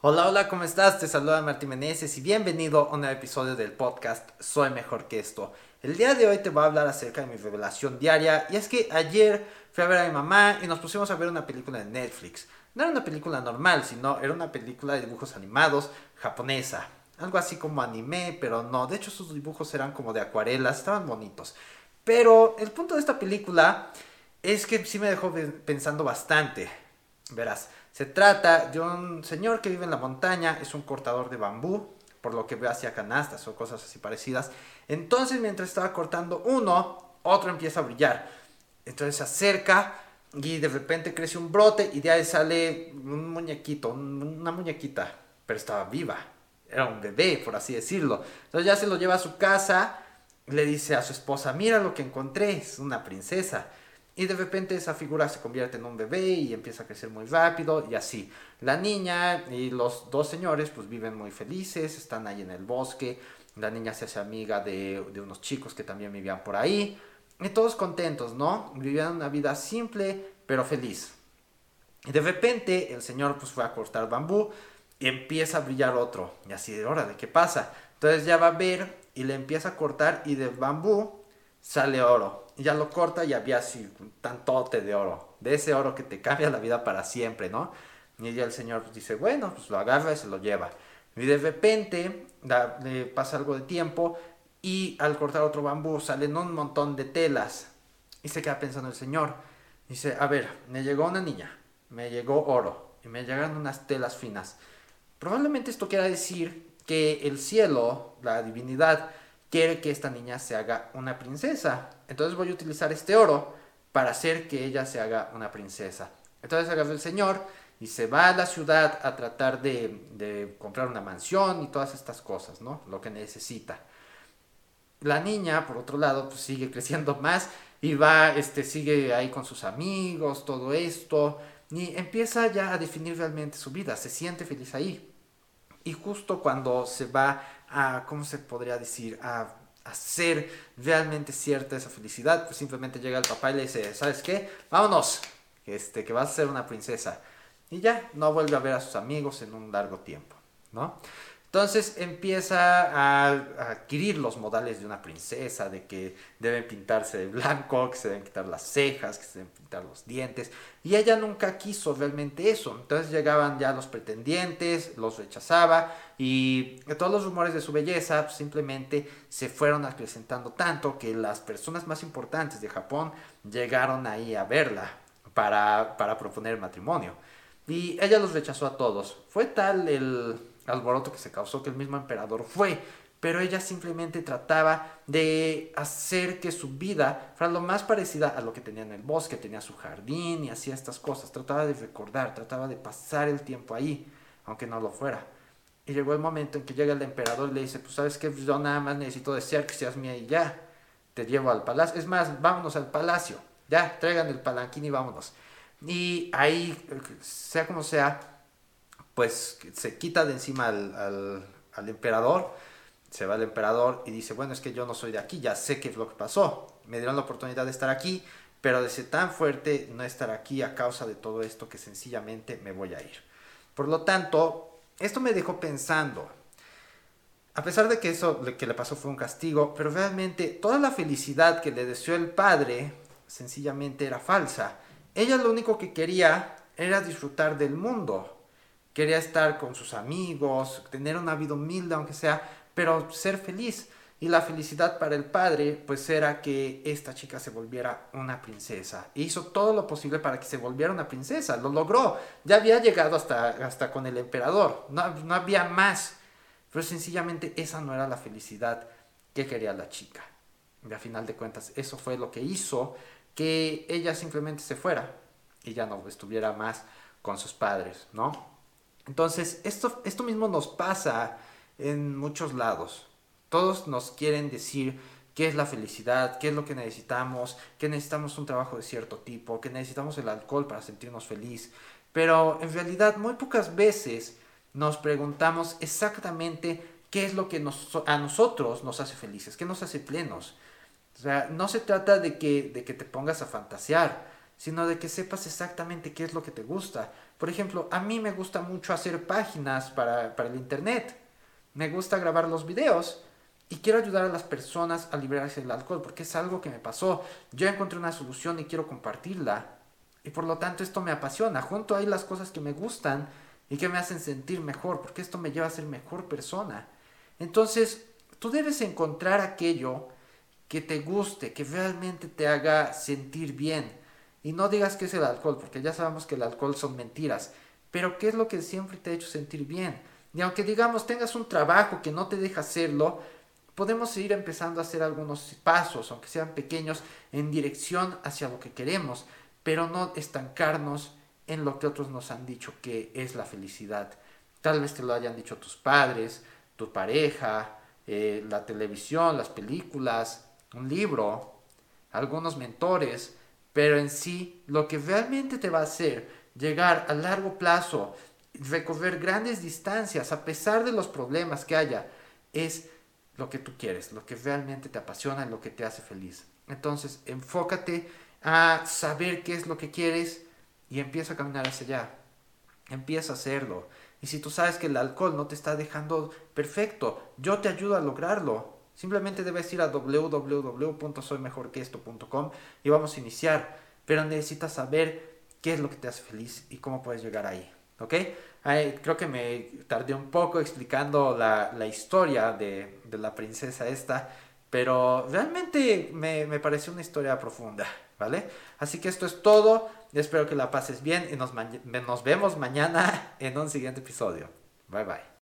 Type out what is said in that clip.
Hola, hola, ¿cómo estás? Te saluda Martín Meneses y bienvenido a un nuevo episodio del podcast Soy Mejor que esto. El día de hoy te voy a hablar acerca de mi revelación diaria y es que ayer fui a ver a mi mamá y nos pusimos a ver una película de Netflix. No era una película normal, sino era una película de dibujos animados japonesa. Algo así como anime, pero no. De hecho, sus dibujos eran como de acuarelas, estaban bonitos. Pero el punto de esta película es que sí me dejó pensando bastante. Verás, se trata de un señor que vive en la montaña, es un cortador de bambú, por lo que ve hacia canastas o cosas así parecidas. Entonces, mientras estaba cortando uno, otro empieza a brillar. Entonces se acerca y de repente crece un brote y de ahí sale un muñequito, una muñequita, pero estaba viva. Era un bebé, por así decirlo. Entonces ya se lo lleva a su casa, le dice a su esposa, mira lo que encontré, es una princesa. Y de repente esa figura se convierte en un bebé y empieza a crecer muy rápido y así. La niña y los dos señores pues viven muy felices, están ahí en el bosque. La niña se hace amiga de, de unos chicos que también vivían por ahí. Y todos contentos, ¿no? Vivían una vida simple pero feliz. Y de repente el señor pues fue a cortar bambú y empieza a brillar otro. Y así de, de ¿qué pasa? Entonces ya va a ver y le empieza a cortar y de bambú sale oro y ya lo corta y había así un tantote de oro, de ese oro que te cambia la vida para siempre, ¿no? Y ya el señor dice, bueno, pues lo agarra y se lo lleva. Y de repente le pasa algo de tiempo y al cortar otro bambú salen un montón de telas. Y se queda pensando el señor. Dice, a ver, me llegó una niña, me llegó oro y me llegan unas telas finas. Probablemente esto quiera decir que el cielo, la divinidad, quiere que esta niña se haga una princesa. Entonces voy a utilizar este oro para hacer que ella se haga una princesa. Entonces agarra el señor y se va a la ciudad a tratar de, comprar una mansión y todas estas cosas, ¿no? Lo que necesita. La niña, por otro lado, pues sigue creciendo más y va, este, sigue ahí con sus amigos, todo esto, y empieza ya a definir realmente su vida, se siente feliz ahí. Y justo cuando se va a, ¿cómo se podría decir? A hacer realmente cierta esa felicidad, pues simplemente llega el papá y le dice, ¿sabes qué? Vámonos, este, que vas a ser una princesa. Y ya, no vuelve a ver a sus amigos en un largo tiempo, ¿no? Entonces empieza a, adquirir los modales de una princesa, de que deben pintarse de blanco, que se deben quitar las cejas, que se deben pintar los dientes. Y ella nunca quiso realmente eso. Entonces llegaban ya los pretendientes, los rechazaba y todos los rumores de su belleza pues, simplemente se fueron acrecentando tanto que las personas más importantes de Japón llegaron ahí a verla para, para proponer matrimonio. Y ella los rechazó a todos. Fue tal el alboroto que se causó que el mismo emperador fue, pero ella simplemente trataba de hacer que su vida fuera lo más parecida a lo que tenía en el bosque, tenía su jardín y hacía estas cosas, trataba de recordar, trataba de pasar el tiempo ahí, aunque no lo fuera. Y llegó el momento en que llega el emperador y le dice, pues sabes que yo nada más necesito desear que seas mía y ya, te llevo al palacio, es más, vámonos al palacio, ya, traigan el palanquín y vámonos. Y ahí, sea como sea, pues se quita de encima al, emperador, se va el emperador y dice, bueno, es que yo no soy de aquí, ya sé qué es lo que pasó, me dieron la oportunidad de estar aquí, pero de ser tan fuerte no estar aquí a causa de todo esto que sencillamente me voy a ir. Por lo tanto, esto me dejó pensando, a pesar de que eso que le pasó fue un castigo, pero realmente toda la felicidad que le deseó el padre sencillamente era falsa. Ella lo único que quería era disfrutar del mundo, quería estar con sus amigos, tener una vida humilde aunque sea, pero ser feliz. Y la felicidad para el padre, pues era que esta chica se volviera una princesa. E hizo todo lo posible para que se volviera una princesa. Lo logró. Ya había llegado hasta, hasta con el emperador. No, no había más. Pero sencillamente esa no era la felicidad que quería la chica. Y a final de cuentas, eso fue lo que hizo que ella simplemente se fuera y ya no estuviera más con sus padres, ¿no? Entonces, esto, esto mismo nos pasa en muchos lados. Todos nos quieren decir qué es la felicidad, qué es lo que necesitamos, que necesitamos un trabajo de cierto tipo, que necesitamos el alcohol para sentirnos feliz. Pero en realidad muy pocas veces nos preguntamos exactamente qué es lo que a nosotros nos hace felices, qué nos hace plenos. O sea, no se trata de que, de que te pongas a fantasear, sino de que sepas exactamente qué es lo que te gusta. Por ejemplo, a mí me gusta mucho hacer páginas para, para el internet. Me gusta grabar los videos y quiero ayudar a las personas a liberarse del alcohol porque es algo que me pasó. Yo encontré una solución y quiero compartirla. Y por lo tanto esto me apasiona. Junto ahí las cosas que me gustan y que me hacen sentir mejor porque esto me lleva a ser mejor persona. Entonces, tú debes encontrar aquello que te guste, que realmente te haga sentir bien. Y no digas que es el alcohol, porque ya sabemos que el alcohol son mentiras. Pero ¿qué es lo que siempre te ha hecho sentir bien? Y aunque digamos tengas un trabajo que no te deja hacerlo, podemos ir empezando a hacer algunos pasos, aunque sean pequeños, en dirección hacia lo que queremos, pero no estancarnos en lo que otros nos han dicho que es la felicidad. Tal vez te lo hayan dicho tus padres, tu pareja, eh, la televisión, las películas, un libro, algunos mentores, pero en sí lo que realmente te va a hacer llegar a largo plazo, recorrer grandes distancias a pesar de los problemas que haya, es lo que tú quieres, lo que realmente te apasiona, lo que te hace feliz. Entonces, enfócate a saber qué es lo que quieres y empieza a caminar hacia allá. Empieza a hacerlo. Y si tú sabes que el alcohol no te está dejando perfecto, yo te ayudo a lograrlo. Simplemente debes ir a www.soymejorqueesto.com y vamos a iniciar. Pero necesitas saber qué es lo que te hace feliz y cómo puedes llegar ahí. ¿Ok? creo que me tardé un poco explicando la, la historia de, de, la princesa esta, pero realmente me, me, pareció una historia profunda, ¿vale? Así que esto es todo, espero que la pases bien y nos, nos vemos mañana en un siguiente episodio. Bye bye.